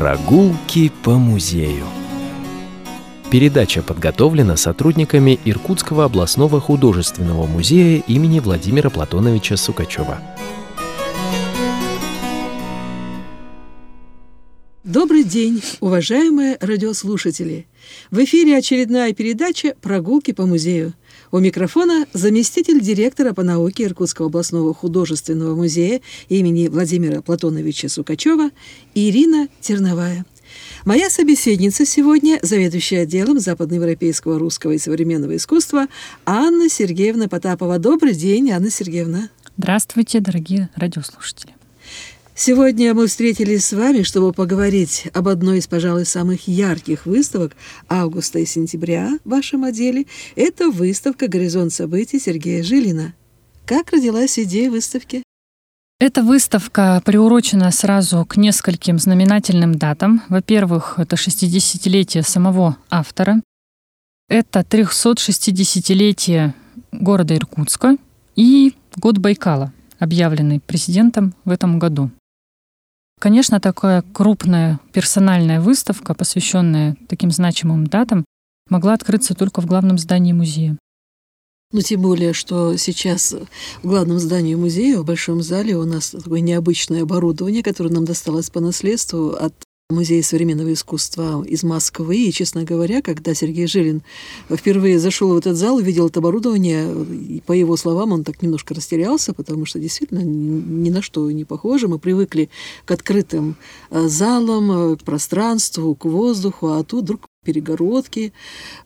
Прогулки по музею. Передача подготовлена сотрудниками Иркутского областного художественного музея имени Владимира Платоновича Сукачева. Добрый день, уважаемые радиослушатели! В эфире очередная передача «Прогулки по музею». У микрофона заместитель директора по науке Иркутского областного художественного музея имени Владимира Платоновича Сукачева Ирина Терновая. Моя собеседница сегодня – заведующая отделом западноевропейского русского и современного искусства Анна Сергеевна Потапова. Добрый день, Анна Сергеевна. Здравствуйте, дорогие радиослушатели. Сегодня мы встретились с вами, чтобы поговорить об одной из, пожалуй, самых ярких выставок августа и сентября в вашем отделе. Это выставка «Горизонт событий» Сергея Жилина. Как родилась идея выставки? Эта выставка приурочена сразу к нескольким знаменательным датам. Во-первых, это 60-летие самого автора. Это 360-летие города Иркутска и год Байкала, объявленный президентом в этом году. Конечно, такая крупная персональная выставка, посвященная таким значимым датам, могла открыться только в главном здании музея. Ну, тем более, что сейчас в главном здании музея, в Большом зале, у нас такое необычное оборудование, которое нам досталось по наследству от Музей современного искусства из Москвы. И, честно говоря, когда Сергей Жилин впервые зашел в этот зал, увидел это оборудование, и, по его словам, он так немножко растерялся, потому что действительно ни на что не похоже. Мы привыкли к открытым э, залам, к пространству, к воздуху, а тут вдруг перегородки,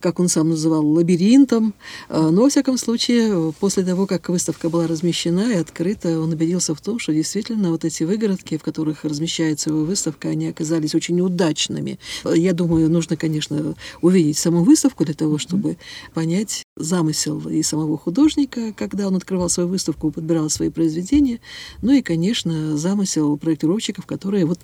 как он сам называл, лабиринтом. А, но, во всяком случае, после того, как выставка была размещена и открыта, он убедился в том, что действительно вот эти выгородки, в которых размещается его выставка, они оказались очень удачными. Я думаю, нужно, конечно, увидеть саму выставку для того, чтобы понять замысел и самого художника, когда он открывал свою выставку, подбирал свои произведения, ну и, конечно, замысел проектировщиков, которые вот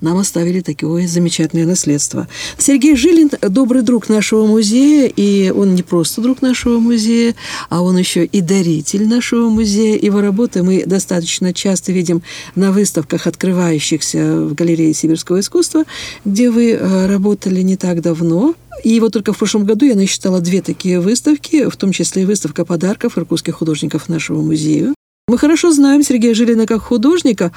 нам оставили такое замечательное наследство. Сергей Жилин добрый друг нашего музея, и он не просто друг нашего музея, а он еще и даритель нашего музея. Его работы мы достаточно часто видим на выставках, открывающихся в галерее сибирского искусства, где вы э, работали не так давно. И вот только в прошлом году я насчитала две такие выставки, в том числе и выставка подарков иркутских художников нашего музея. Мы хорошо знаем Сергея Жилина как художника,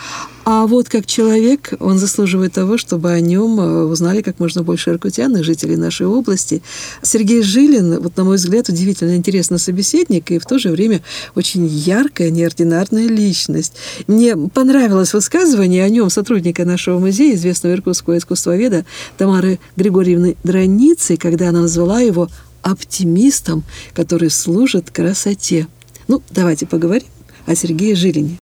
а вот как человек он заслуживает того, чтобы о нем э, узнали как можно больше иркутян и жителей нашей области. Сергей Жилин, вот на мой взгляд, удивительно интересный собеседник и в то же время очень яркая, неординарная личность. Мне понравилось высказывание о нем сотрудника нашего музея, известного иркутского искусствоведа Тамары Григорьевны Драницы, когда она назвала его оптимистом, который служит красоте. Ну, давайте поговорим о Сергее Жилине.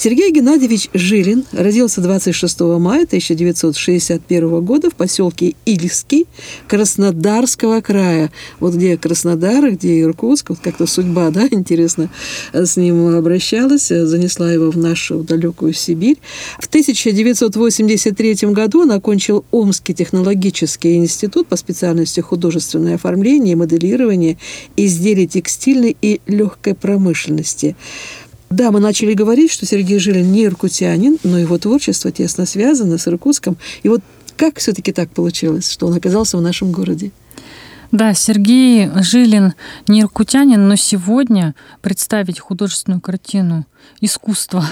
Сергей Геннадьевич Жилин родился 26 мая 1961 года в поселке Ильский Краснодарского края. Вот где Краснодар, где Иркутск, вот как-то судьба, да, интересно, с ним обращалась, занесла его в нашу далекую Сибирь. В 1983 году он окончил Омский технологический институт по специальности художественное оформление моделирование изделий текстильной и легкой промышленности. Да, мы начали говорить, что Сергей Жилин не иркутянин, но его творчество тесно связано с Иркутском. И вот как все-таки так получилось, что он оказался в нашем городе? Да, Сергей Жилин не иркутянин, но сегодня представить художественную картину искусства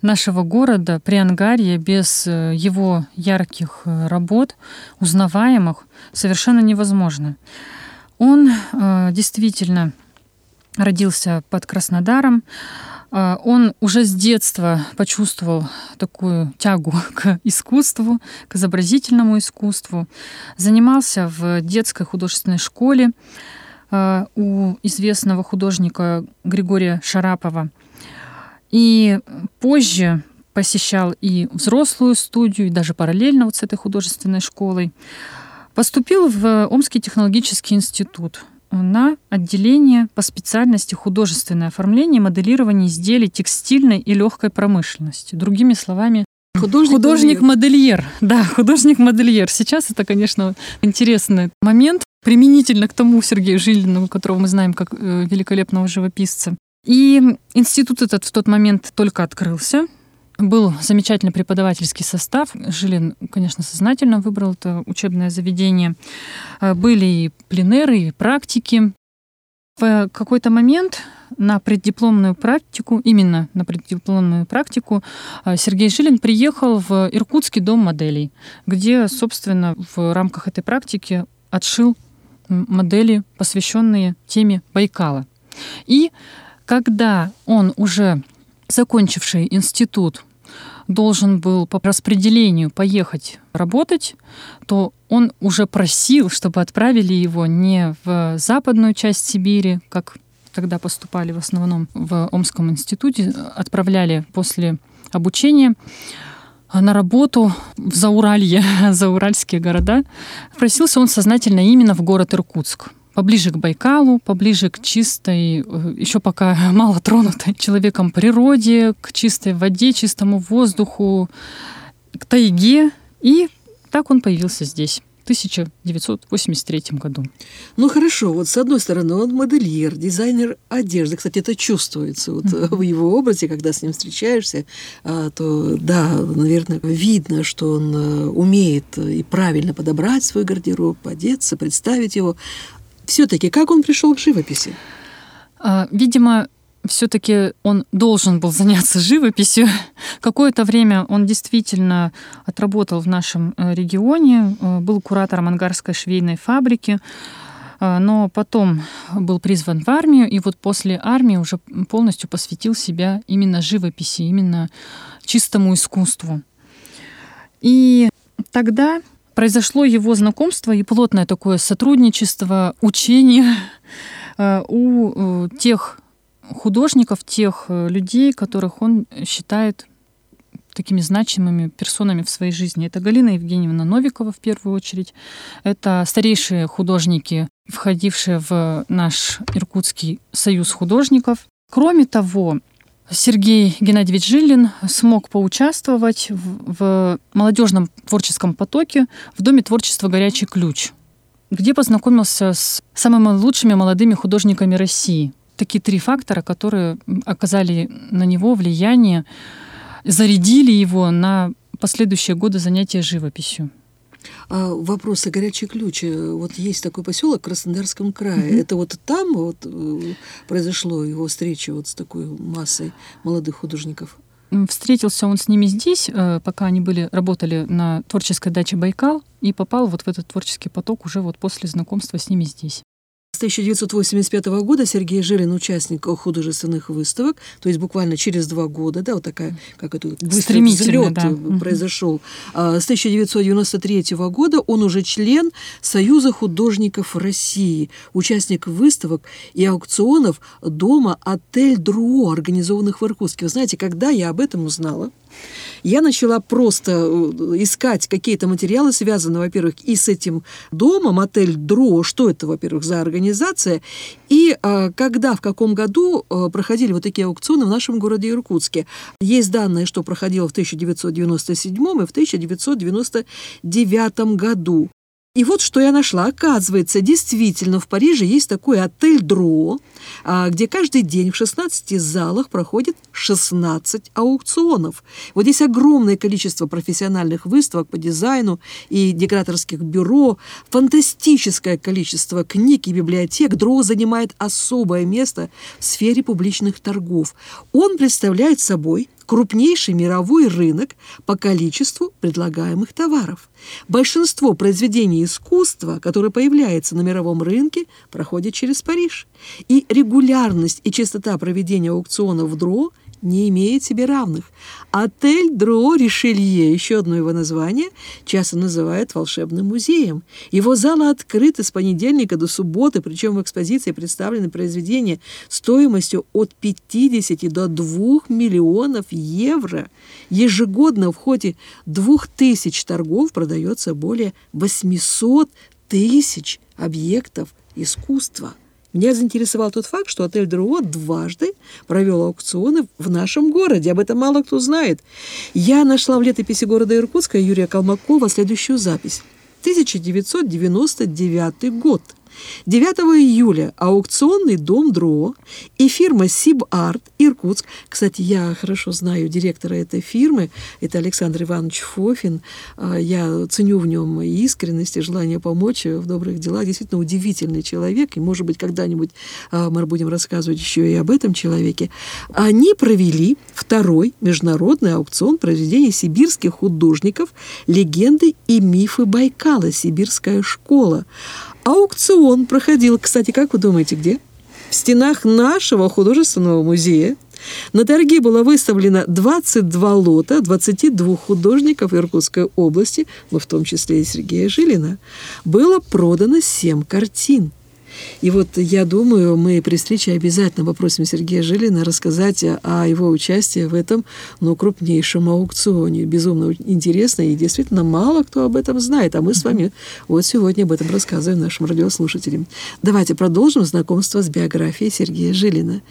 нашего города при Ангарье без э, его ярких э, работ, узнаваемых, совершенно невозможно. Он э, действительно родился под Краснодаром, он уже с детства почувствовал такую тягу к искусству, к изобразительному искусству. Занимался в детской художественной школе а, у известного художника Григория Шарапова. И позже посещал и взрослую студию, и даже параллельно вот с этой художественной школой. Поступил в Омский технологический институт – на отделение по специальности художественное оформление и моделирование изделий текстильной и легкой промышленности. Другими словами, Художник-модельер. да, художник-модельер. Сейчас это, конечно, интересный момент, применительно к тому Сергею Жилину, которого мы знаем как э, великолепного живописца. И институт этот в тот момент только открылся, был замечательный преподавательский состав. Жилин, конечно, сознательно выбрал это учебное заведение. Э, были и пленеры, и практики. В какой-то момент на преддипломную практику, именно на преддипломную практику, э, Сергей Жилин приехал в Иркутский дом моделей, где, собственно, в рамках этой практики отшил модели, посвященные теме Байкала. И когда он уже закончивший институт должен был по распределению поехать работать, то он уже просил, чтобы отправили его не в западную часть Сибири, как тогда поступали в основном в Омском институте, отправляли после обучения на работу в Зауралье, зауральские города. Просился он сознательно именно в город Иркутск поближе к Байкалу, поближе к чистой, э, еще пока мало тронутой человеком природе, к чистой воде, чистому воздуху, к тайге. И так он появился здесь. в 1983 году. Ну хорошо, вот с одной стороны он модельер, дизайнер одежды. Кстати, это чувствуется вот mm-hmm. в его образе, когда с ним встречаешься, а, то да, наверное, видно, что он э, умеет и правильно подобрать свой гардероб, одеться, представить его. Все-таки как он пришел к живописи? А, видимо, все-таки он должен был заняться живописью. Какое-то время он действительно отработал в нашем э, регионе, э, был куратором ангарской швейной фабрики, э, но потом был призван в армию, и вот после армии уже полностью посвятил себя именно живописи, именно чистому искусству. И тогда произошло его знакомство и плотное такое сотрудничество, учение э, у э, тех художников, тех э, людей, которых он считает такими значимыми персонами в своей жизни. Это Галина Евгеньевна Новикова в первую очередь. Это старейшие художники, входившие в наш Иркутский союз художников. Кроме того, Сергей Геннадьевич Жилин смог поучаствовать в, в молодежном творческом потоке в Доме творчества «Горячий ключ», где познакомился с самыми лучшими молодыми художниками России. Такие три фактора, которые оказали на него влияние, зарядили его на последующие годы занятия живописью. А вопросы горячий ключ. Вот есть такой поселок в Краснодарском крае. Mm-hmm. Это вот там вот э, произошло его встреча вот с такой массой молодых художников. Встретился он с ними здесь, э, пока они были, работали на творческой даче Байкал, и попал вот в этот творческий поток уже вот после знакомства с ними здесь. С 1985 года Сергей Жилин участник художественных выставок, то есть буквально через два года, да, вот такая, как это, быстрый взлет да. произошел. А с 1993 года он уже член Союза художников России, участник выставок и аукционов дома «Отель Друо», организованных в Иркутске. Вы знаете, когда я об этом узнала, я начала просто э, искать какие-то материалы, связанные, во-первых, и с этим домом, отель Дро, что это, во-первых, за организация, и а, когда, в каком году а, проходили вот такие аукционы в нашем городе Иркутске. Есть данные, что проходило в 1997 и в 1999 году. И вот что я нашла. Оказывается, действительно, в Париже есть такой отель Дро, а, где каждый день в 16 залах проходит 16 аукционов. Вот здесь огромное количество профессиональных выставок по дизайну и декораторских бюро, фантастическое количество книг и библиотек. Дро занимает особое место в сфере публичных торгов. Он представляет собой крупнейший мировой рынок по количеству предлагаемых товаров. Большинство произведений искусства, которые появляются на мировом рынке, проходят через Париж. И регулярность и частота проведения аукционов в ДРО – не имеет себе равных. Отель Дро Ришелье, еще одно его название, часто называют волшебным музеем. Его залы открыты с понедельника до субботы, причем в экспозиции представлены произведения стоимостью от 50 до 2 миллионов евро. Ежегодно в ходе 2000 торгов продается более 800 тысяч объектов искусства. Меня заинтересовал тот факт, что отель Друо дважды провел аукционы в нашем городе. Об этом мало кто знает. Я нашла в летописи города Иркутска Юрия Калмакова следующую запись. 1999 год. 9 июля аукционный дом ДРО и фирма Сибарт Иркутск. Кстати, я хорошо знаю директора этой фирмы, это Александр Иванович Фофин. А, я ценю в нем искренность и желание помочь в добрых делах. Действительно удивительный человек, и, может быть, когда-нибудь а, мы будем рассказывать еще и об этом человеке. Они провели второй международный аукцион произведений сибирских художников «Легенды и мифы Байкала. Сибирская школа». Аукцион проходил, кстати, как вы думаете, где? В стенах нашего художественного музея. На торги было выставлено 22 лота 22 художников Иркутской области, ну, в том числе и Сергея Жилина. Было продано 7 картин. И вот я думаю, мы при встрече обязательно попросим Сергея Жилина рассказать о его участии в этом ну, крупнейшем аукционе. Безумно интересно, и действительно мало кто об этом знает. А мы с вами вот сегодня об этом рассказываем нашим радиослушателям. Давайте продолжим знакомство с биографией Сергея Жилина.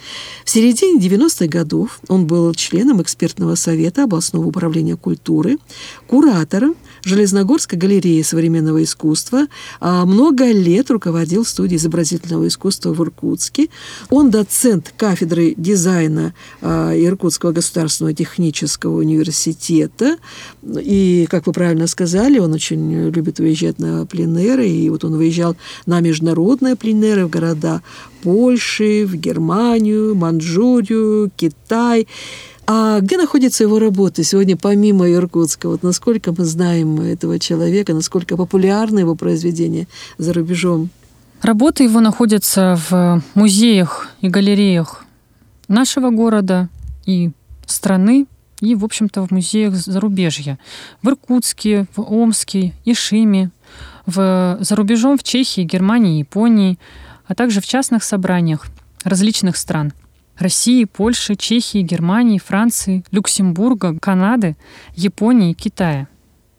В середине 90-х годов он был членом экспертного совета областного управления культуры, куратором Железногорской галереи современного искусства, а много лет руководил студией изобразительного искусства в Иркутске. Он доцент кафедры дизайна а, Иркутского государственного технического университета. И, как вы правильно сказали, он очень любит выезжать на пленеры, и вот он выезжал на международные пленеры в города Польши, в Германию, Манчжурию, Китай. А где находится его работа сегодня помимо Иркутска? Вот насколько мы знаем этого человека, насколько популярны его произведения за рубежом? Работы его находятся в музеях и галереях нашего города и страны, и, в общем-то, в музеях зарубежья. В Иркутске, в Омске, Ишиме, в, за рубежом в Чехии, Германии, Японии, а также в частных собраниях различных стран – России, Польши, Чехии, Германии, Франции, Люксембурга, Канады, Японии Китая.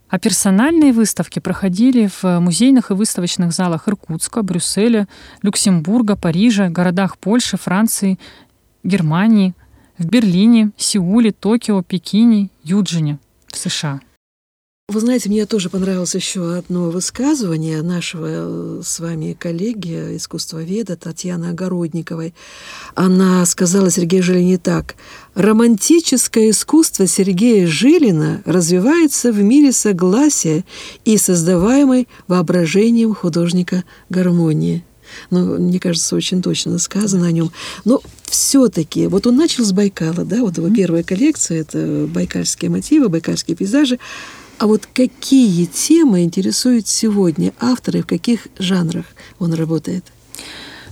А персональные выставки проходили в музейных и выставочных залах Иркутска, Брюсселя, Люксембурга, Парижа, городах Польши, Франции, Германии, в Берлине, Сеуле, Токио, Пекине, Юджине в США. Вы знаете, мне тоже понравилось еще одно высказывание нашего э, с вами коллеги, искусствоведа Татьяны Огородниковой. Она сказала Сергею Жилине так. «Романтическое искусство Сергея Жилина развивается в мире согласия и создаваемой воображением художника гармонии». Ну, мне кажется, очень точно сказано о нем. Но все-таки, вот он начал с Байкала, да, вот его первая коллекция, это байкальские мотивы, байкальские пейзажи. А вот какие темы интересуют сегодня автора и в каких жанрах он работает?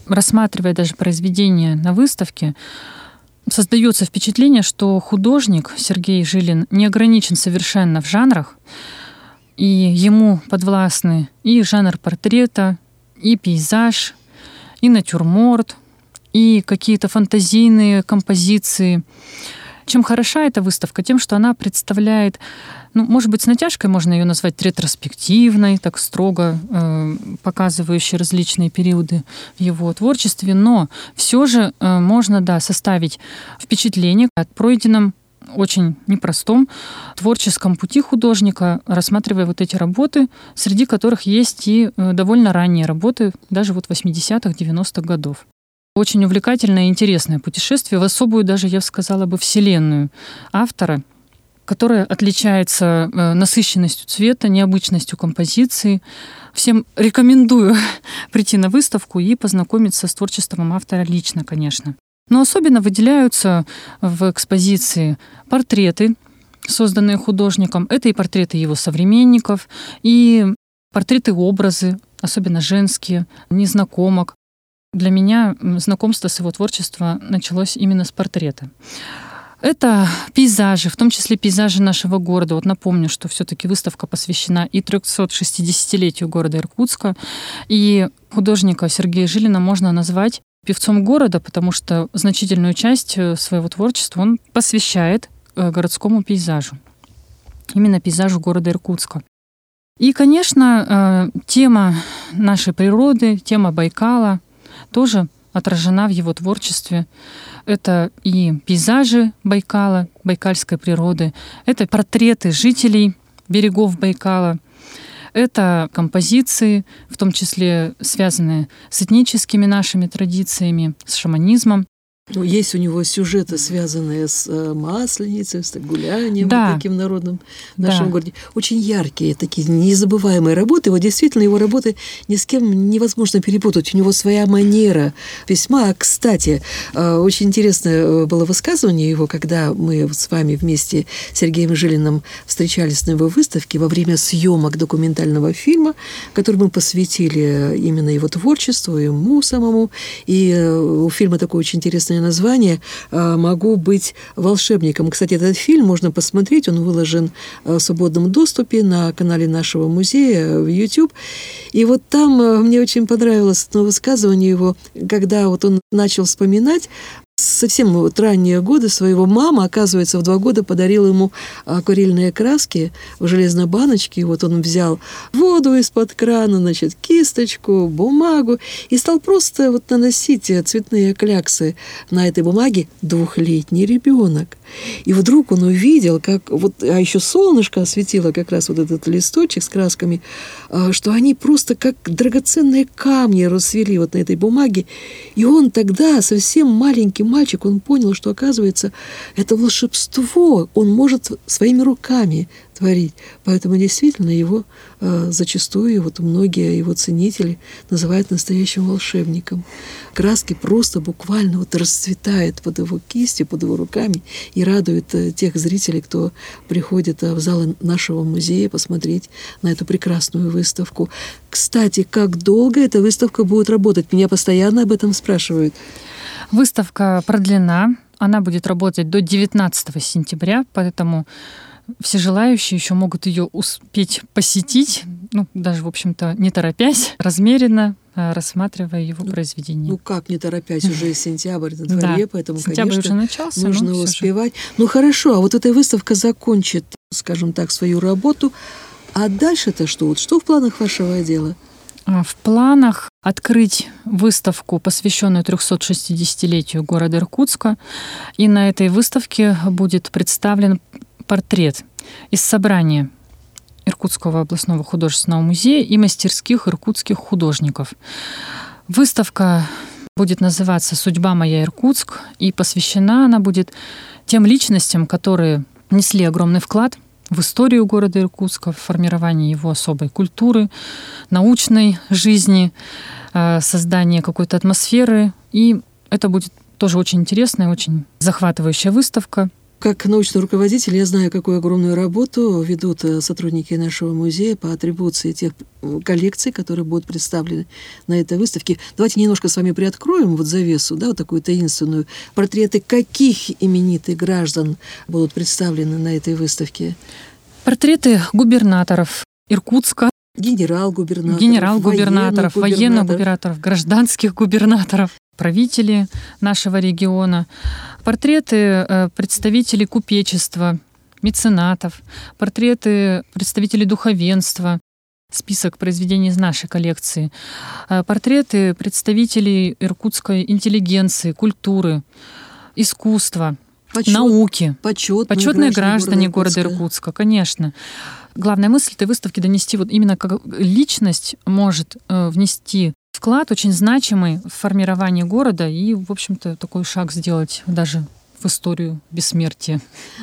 Рассматривая даже произведения на выставке, создается впечатление, что художник Сергей Жилин не ограничен совершенно в жанрах, и ему подвластны и жанр портрета, и пейзаж, и натюрморт, и какие-то фантазийные композиции. Чем хороша эта выставка? Тем, что она представляет ну, может быть, с натяжкой можно ее назвать ретроспективной, так строго э, показывающей различные периоды в его творчестве, но все же э, можно, да, составить впечатление о пройденном очень непростом творческом пути художника, рассматривая вот эти работы, среди которых есть и э, довольно ранние работы, даже вот 80-х, 90-х годов. Очень увлекательное и интересное путешествие в особую даже, я сказала бы, вселенную автора – которая отличается э, насыщенностью цвета, необычностью композиции. Всем рекомендую прийти на выставку и познакомиться с творчеством автора лично, конечно. Но особенно выделяются в экспозиции портреты, созданные художником. Это и портреты его современников, и портреты-образы, особенно женские, незнакомок. Для меня знакомство с его творчеством началось именно с портрета. Это пейзажи, в том числе пейзажи нашего города. Вот напомню, что все-таки выставка посвящена и 360-летию города Иркутска. И художника Сергея Жилина можно назвать певцом города, потому что значительную часть э, своего творчества он посвящает э, городскому пейзажу. Именно пейзажу города Иркутска. И, конечно, э, тема нашей природы, тема Байкала тоже отражена в его творчестве. Это и пейзажи Байкала, байкальской природы, это портреты жителей берегов Байкала, Это композиции, в том числе связанные с этническими нашими традициями, с шаманизмом. Ну, есть у него сюжеты, связанные с э, масленицей, с гулянием да. вот таким народным в нашем да. городе. Очень яркие, такие незабываемые работы. Вот действительно его работы ни с кем невозможно перепутать. У него своя манера письма. А, кстати, э, очень интересное э, было высказывание его, когда мы с вами вместе с Сергеем Жилиным встречались на его выставке во время съемок документального фильма, который мы посвятили именно его творчеству, ему самому. И у фильма такой очень интересный интересное название а, «Могу быть волшебником». Кстати, этот фильм можно посмотреть, он выложен а, в свободном доступе на канале нашего музея в YouTube. И вот там а, мне очень понравилось одно высказывание его, когда вот он начал вспоминать совсем вот ранние годы своего мама, оказывается, в два года подарила ему акварельные краски в железной баночке. И вот он взял воду из-под крана, значит, кисточку, бумагу и стал просто вот наносить цветные кляксы на этой бумаге двухлетний ребенок. И вдруг он увидел, как вот, а еще солнышко осветило как раз вот этот листочек с красками, а, что они просто как драгоценные камни расцвели вот на этой бумаге. И он тогда, совсем маленький мальчик, он понял, что, оказывается, это волшебство. Он может своими руками творить. Поэтому действительно его э, зачастую вот многие его ценители называют настоящим волшебником. Краски просто буквально вот расцветает под его кистью, под его руками и радует э, тех зрителей, кто приходит э, в залы нашего музея посмотреть на эту прекрасную выставку. Кстати, как долго эта выставка будет работать? Меня постоянно об этом спрашивают. Выставка продлена. Она будет работать до 19 сентября, поэтому все желающие еще могут ее успеть посетить, ну, даже, в общем-то, не торопясь, размеренно, а, рассматривая его ну, произведение. Ну как не торопясь, уже сентябрь на дворе, да. поэтому, Сентябрь конечно, уже начался, нужно успевать. Же. Ну хорошо, а вот эта выставка закончит, скажем так, свою работу, а дальше-то что? Вот что в планах вашего отдела? А, в планах открыть выставку, посвященную 360-летию города Иркутска. И на этой выставке будет представлен портрет из собрания Иркутского областного художественного музея и мастерских иркутских художников. Выставка будет называться «Судьба моя Иркутск», и посвящена она будет тем личностям, которые несли огромный вклад в историю города Иркутска, в формирование его особой культуры, научной жизни, э, создание какой-то атмосферы. И это будет тоже очень интересная, очень захватывающая выставка. Как научный руководитель я знаю, какую огромную работу ведут э, сотрудники нашего музея по атрибуции тех коллекций, которые будут представлены на этой выставке. Давайте немножко с вами приоткроем вот завесу, да, вот такую таинственную. Портреты каких именитых граждан будут представлены на этой выставке? Портреты губернаторов Иркутска, генерал-губернаторов, генерал-губернаторов, военно-губернаторов, гражданских губернаторов, правители нашего региона, портреты э, представителей купечества, меценатов, портреты представителей духовенства, список произведений из нашей коллекции, э, портреты представителей иркутской интеллигенции, культуры, искусства, Почет, науки. Почетные, почетные граждане, граждане города Иркутска, конечно. Главная мысль этой выставки донести вот именно как личность может э, внести вклад очень значимый в формирование города и, в общем-то, такой шаг сделать даже в историю бессмертия.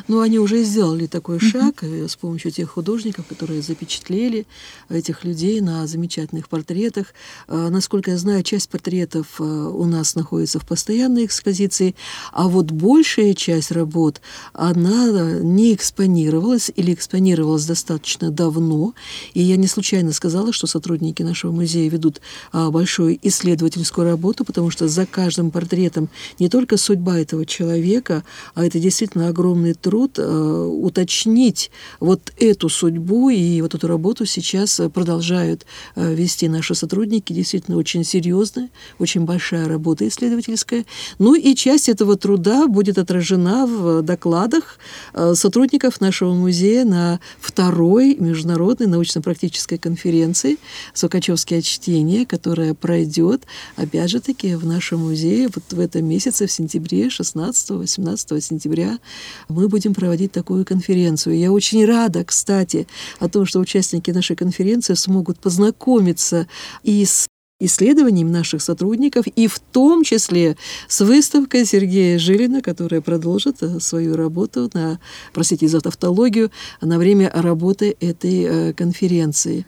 Ну, они уже сделали такой шаг mm-hmm. с помощью тех художников, которые запечатлели этих людей на замечательных портретах. А, насколько я знаю, часть портретов а, у нас находится в постоянной экспозиции, а вот большая часть работ, она не экспонировалась или экспонировалась достаточно давно. И я не случайно сказала, что сотрудники нашего музея ведут большую исследовательскую работу, потому что за каждым портретом не только судьба этого человека, человека, а это действительно огромный труд э, уточнить вот эту судьбу и вот эту работу сейчас продолжают э, вести наши сотрудники. Действительно очень серьезная, очень большая работа исследовательская. Ну и часть этого труда будет отражена в докладах э, сотрудников нашего музея на второй международной научно-практической конференции «Сукачевские чтение», которая пройдет, опять же таки, в нашем музее вот в этом месяце, в сентябре 16-18 18 сентября мы будем проводить такую конференцию. Я очень рада, кстати, о том, что участники нашей конференции смогут познакомиться и с исследованием наших сотрудников, и в том числе с выставкой Сергея Жилина, которая продолжит э, свою работу на, простите за тавтологию, на время работы этой э, конференции.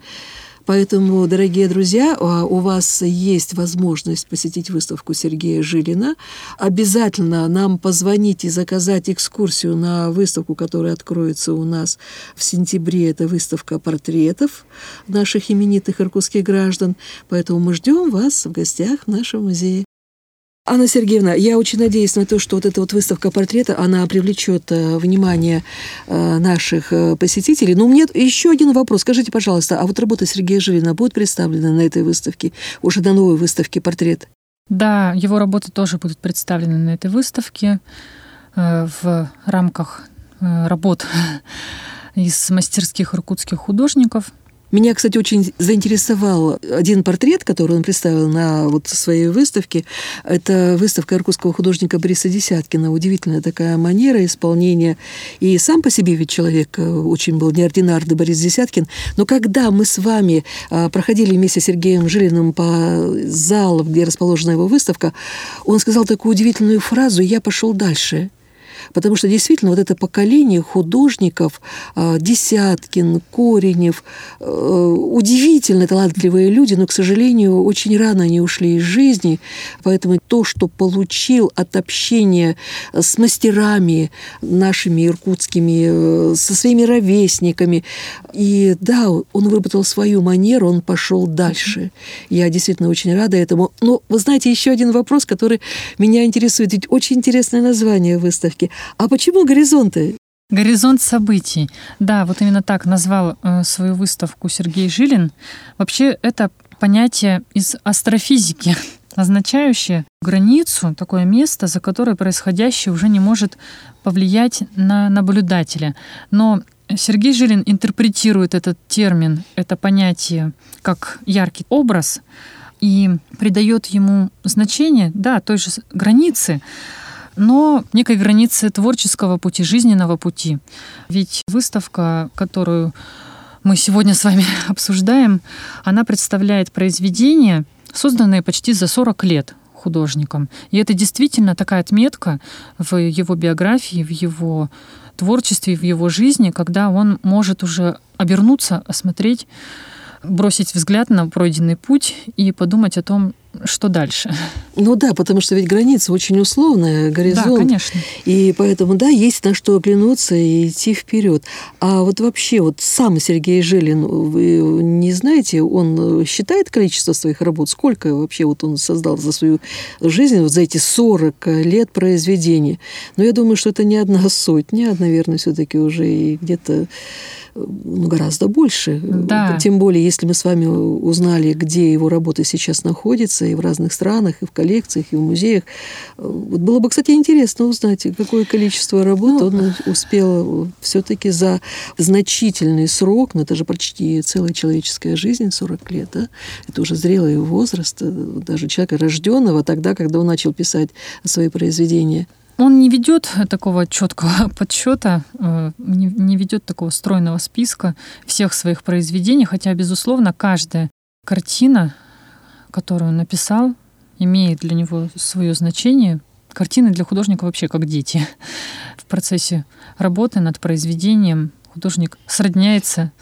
Поэтому, дорогие друзья, а, у вас есть возможность посетить выставку Сергея Жилина. Обязательно нам позвонить и заказать экскурсию на выставку, которая откроется у нас в сентябре. Это выставка портретов наших именитых иркутских граждан. Поэтому мы ждем вас в гостях в нашем музее. Анна Сергеевна, я очень надеюсь на то, что вот эта вот выставка портрета, она привлечет э, внимание э, наших э, посетителей. Но у меня еще один вопрос. Скажите, пожалуйста, а вот работа Сергея Жилина будет представлена на этой выставке, уже на новой выставке портрет? Да, его работы тоже будут представлены на этой выставке в рамках работ из мастерских иркутских художников – меня, кстати, очень заинтересовал один портрет, который он представил на вот своей выставке. Это выставка иркутского художника Бориса Десяткина. Удивительная такая манера исполнения. И сам по себе ведь человек э, очень был неординарный, Борис Десяткин. Но когда мы с вами а, проходили вместе с Сергеем Жилиным по залу, где расположена его выставка, он сказал такую удивительную фразу «Я пошел дальше». Потому что действительно вот это поколение художников, а, Десяткин, Коренев, э, удивительно талантливые люди, но, к сожалению, очень рано они ушли из жизни. Поэтому то, что получил от общения с мастерами нашими иркутскими, э, со своими ровесниками, и да, он выработал свою манеру, он пошел дальше. Я действительно очень рада этому. Но вы знаете, еще один вопрос, который меня интересует. Ведь очень интересное название выставки. А почему горизонты? Горизонт событий. Да, вот именно так назвал э, свою выставку Сергей Жилин. Вообще это понятие из астрофизики, означающее границу, такое место, за которое происходящее уже не может повлиять на наблюдателя. Но Сергей Жилин интерпретирует этот термин, это понятие, как яркий образ и придает ему значение, да, той же границы, но некой границы творческого пути, жизненного пути. Ведь выставка, которую мы сегодня с вами обсуждаем, она представляет произведения, созданные почти за 40 лет художником. И это действительно такая отметка в его биографии, в его творчестве, в его жизни, когда он может уже обернуться, осмотреть, бросить взгляд на пройденный путь и подумать о том, что дальше. Ну да, потому что ведь граница очень условная, горизонт. Да, конечно. И поэтому, да, есть на что оглянуться и идти вперед. А вот вообще, вот сам Сергей Жилин, вы не знаете, он считает количество своих работ? Сколько вообще вот он создал за свою жизнь, вот за эти 40 лет произведений? Но я думаю, что это не одна сотня, а, наверное, все-таки уже и где-то ну, гораздо больше. Да. Тем более, если мы с вами узнали, где его работа сейчас находится, и в разных странах, и в коллекциях, и в музеях. Вот было бы, кстати, интересно узнать, какое количество работ ну, он успел все-таки за значительный срок, но это же почти целая человеческая жизнь, 40 лет, да? это уже зрелый возраст, э, даже человека рожденного тогда, когда он начал писать свои произведения. Он не ведет такого четкого подсчета, э, не ведет такого стройного списка всех своих произведений, хотя, безусловно, каждая картина которую он написал, имеет для него свое значение. Картины для художника вообще как дети. В процессе работы над произведением художник сродняется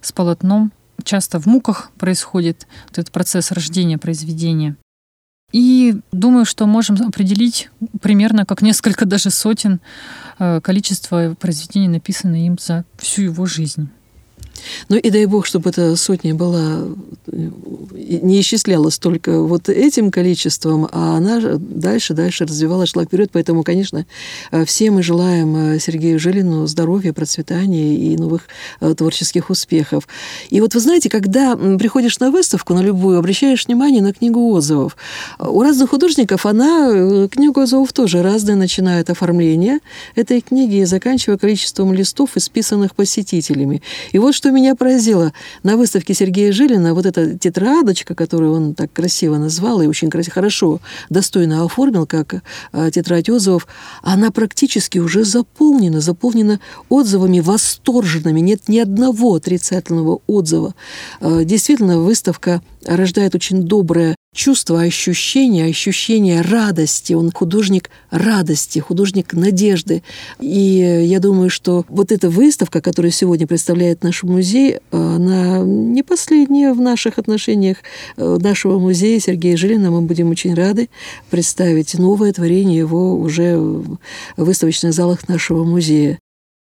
с полотном. Часто в муках происходит вот этот процесс рождения произведения. И думаю, что можем определить примерно как несколько даже сотен э, количество произведений, написанных им за всю его жизнь. Ну и дай бог, чтобы эта сотня была, э, не исчислялась только вот этим количеством, а она дальше, дальше развивалась, шла вперед. Поэтому, конечно, э, все мы желаем э, Сергею Жилину здоровья, процветания и новых творческих успехов. И вот вы знаете, когда приходишь на выставку, на любую, обращаешь внимание на книгу отзывов. У разных художников она, книгу отзывов тоже разная, начинает оформление этой книги и заканчивая количеством листов, исписанных посетителями. И вот что меня поразило? На выставке Сергея Жилина вот эта тетрадочка, которую он так красиво назвал и очень красиво, хорошо, достойно оформил, как э, тетрадь отзывов, она практически уже заполнена, заполнена отзывами восторженными, нет ни одного отрицательного отзыва. Э, действительно, выставка рождает очень доброе чувство, ощущение, ощущение радости. Он художник радости, художник надежды. И я думаю, что вот эта выставка, которая сегодня представляет наш музей, она не последняя в наших отношениях э, нашего музея Сергея Жилина. Мы будем очень рады представить новое творение его уже в выставочных залах нашего музея.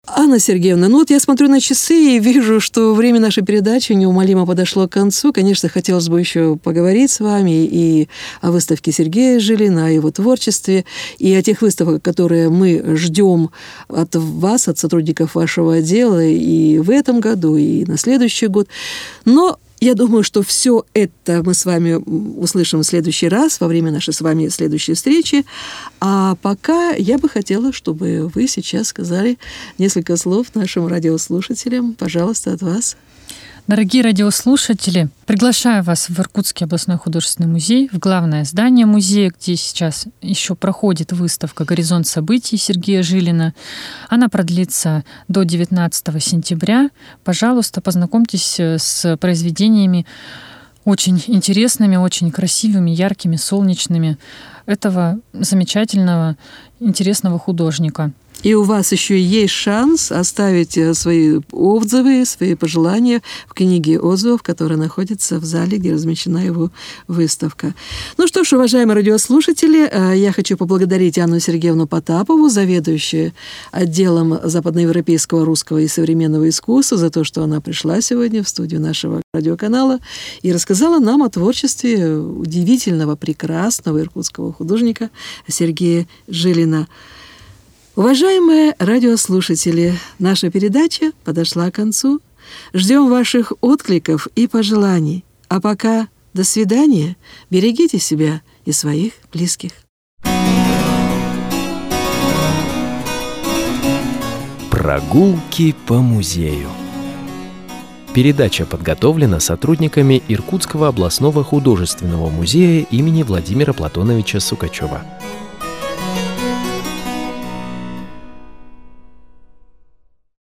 Анна Сергеевна, ну вот я смотрю на часы и вижу, что время нашей передачи неумолимо подошло к концу. Конечно, хотелось бы еще поговорить с вами и о выставке Сергея Жилина, о его творчестве, и о тех выставках, которые мы ждем от вас, от сотрудников вашего отдела и в этом году, и на следующий год. Но я думаю, что все это мы с вами услышим в следующий раз, во время нашей с вами следующей встречи. А пока я бы хотела, чтобы вы сейчас сказали несколько слов нашим радиослушателям. Пожалуйста, от вас. Дорогие радиослушатели, приглашаю вас в Иркутский областной художественный музей, в главное здание музея, где сейчас еще проходит выставка «Горизонт событий» Сергея Жилина. Она продлится до 19 сентября. Пожалуйста, познакомьтесь э, с произведениями очень интересными, очень красивыми, яркими, солнечными этого замечательного, интересного художника. И у вас еще есть шанс оставить э, свои отзывы, свои пожелания в книге отзывов, которая находится в зале, где размещена его выставка. Ну что ж, уважаемые радиослушатели, э, я хочу поблагодарить Анну Сергеевну Потапову, заведующую отделом западноевропейского русского и современного искусства, за то, что она пришла сегодня в студию нашего радиоканала и рассказала нам о творчестве удивительного, прекрасного иркутского художника Сергея Жилина. Уважаемые радиослушатели, наша передача подошла к концу. Ждем ваших откликов и пожеланий. А пока до свидания. Берегите себя и своих близких. Прогулки по музею. Передача подготовлена сотрудниками Иркутского областного художественного музея имени Владимира Платоновича Сукачева.